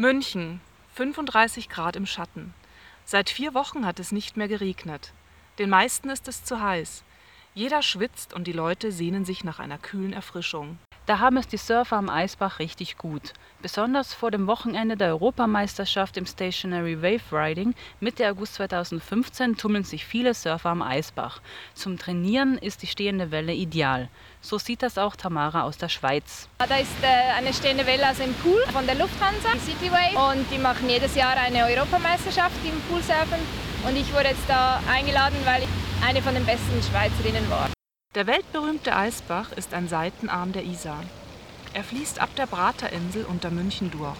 München, 35 Grad im Schatten. Seit vier Wochen hat es nicht mehr geregnet. Den meisten ist es zu heiß. Jeder schwitzt und die Leute sehnen sich nach einer kühlen Erfrischung. Da haben es die Surfer am Eisbach richtig gut. Besonders vor dem Wochenende der Europameisterschaft im Stationary Wave Riding Mitte August 2015 tummeln sich viele Surfer am Eisbach. Zum Trainieren ist die stehende Welle ideal. So sieht das auch Tamara aus der Schweiz. Da ist äh, eine stehende Welle aus dem Pool von der Lufthansa, die Cityway. Und die machen jedes Jahr eine Europameisterschaft im Poolsurfen. Und ich wurde jetzt da eingeladen, weil ich eine von den besten Schweizerinnen war. Der weltberühmte Eisbach ist ein Seitenarm der Isar. Er fließt ab der Praterinsel unter München durch.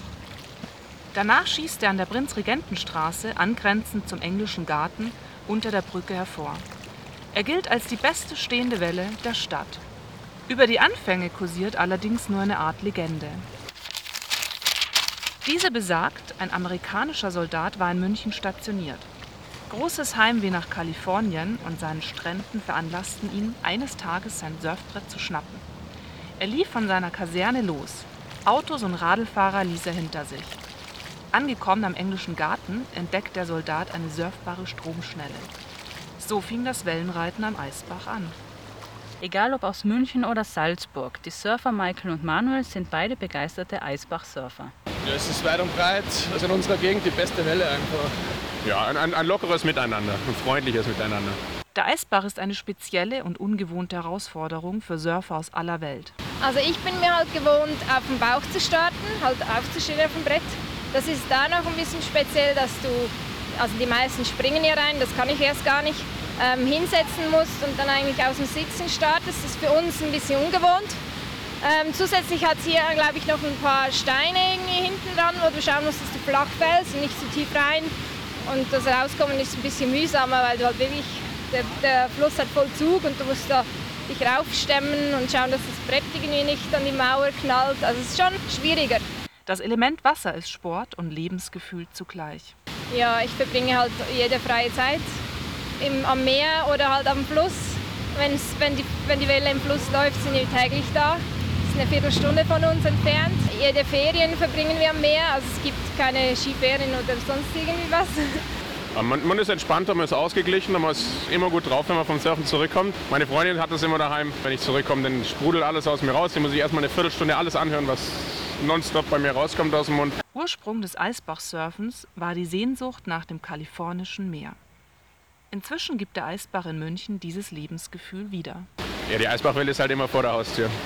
Danach schießt er an der Prinzregentenstraße, angrenzend zum Englischen Garten, unter der Brücke hervor. Er gilt als die beste stehende Welle der Stadt. Über die Anfänge kursiert allerdings nur eine Art Legende. Diese besagt, ein amerikanischer Soldat war in München stationiert. Großes Heimweh nach Kalifornien und seinen Stränden veranlassten ihn, eines Tages sein Surfbrett zu schnappen. Er lief von seiner Kaserne los. Autos und Radlfahrer ließ er hinter sich. Angekommen am englischen Garten entdeckt der Soldat eine surfbare Stromschnelle. So fing das Wellenreiten am Eisbach an. Egal ob aus München oder Salzburg, die Surfer Michael und Manuel sind beide begeisterte Eisbach-Surfer. Ja, es ist weit und breit. Ist in unserer Gegend die beste Welle einfach. Ja, ein, ein, ein lockeres Miteinander, ein freundliches Miteinander. Der Eisbach ist eine spezielle und ungewohnte Herausforderung für Surfer aus aller Welt. Also ich bin mir halt gewohnt, auf dem Bauch zu starten, halt aufzustehen auf dem Brett. Das ist da noch ein bisschen speziell, dass du, also die meisten springen hier rein, das kann ich erst gar nicht, ähm, hinsetzen musst und dann eigentlich aus dem Sitzen startest. Das ist für uns ein bisschen ungewohnt. Ähm, zusätzlich hat es hier, glaube ich, noch ein paar Steine irgendwie hinten dran, wo du schauen musst, dass du flach fällst und nicht zu tief rein. Und das Rauskommen ist ein bisschen mühsamer, weil du halt wirklich, der, der Fluss hat voll Zug und du musst da dich raufstemmen und schauen, dass das Brett irgendwie nicht an die Mauer knallt. Also es ist schon schwieriger. Das Element Wasser ist Sport und Lebensgefühl zugleich. Ja, ich verbringe halt jede freie Zeit im, am Meer oder halt am Fluss. Wenn's, wenn, die, wenn die Welle im Fluss läuft, sind wir täglich da. Das ist eine Viertelstunde von uns entfernt. Jede Ferien verbringen wir am Meer. Also es gibt keine Skiferien oder sonst irgendwie was. Man, man, ist entspannter, man ist ausgeglichen, man ist immer gut drauf, wenn man vom Surfen zurückkommt. Meine Freundin hat das immer daheim. Wenn ich zurückkomme, dann sprudelt alles aus mir raus. Dann muss ich erstmal eine Viertelstunde alles anhören, was nonstop bei mir rauskommt aus dem Mund. Ursprung des Eisbachsurfens war die Sehnsucht nach dem kalifornischen Meer. Inzwischen gibt der Eisbach in München dieses Lebensgefühl wieder. Ja, die Eisbachwelle ist halt immer vor der Haustür.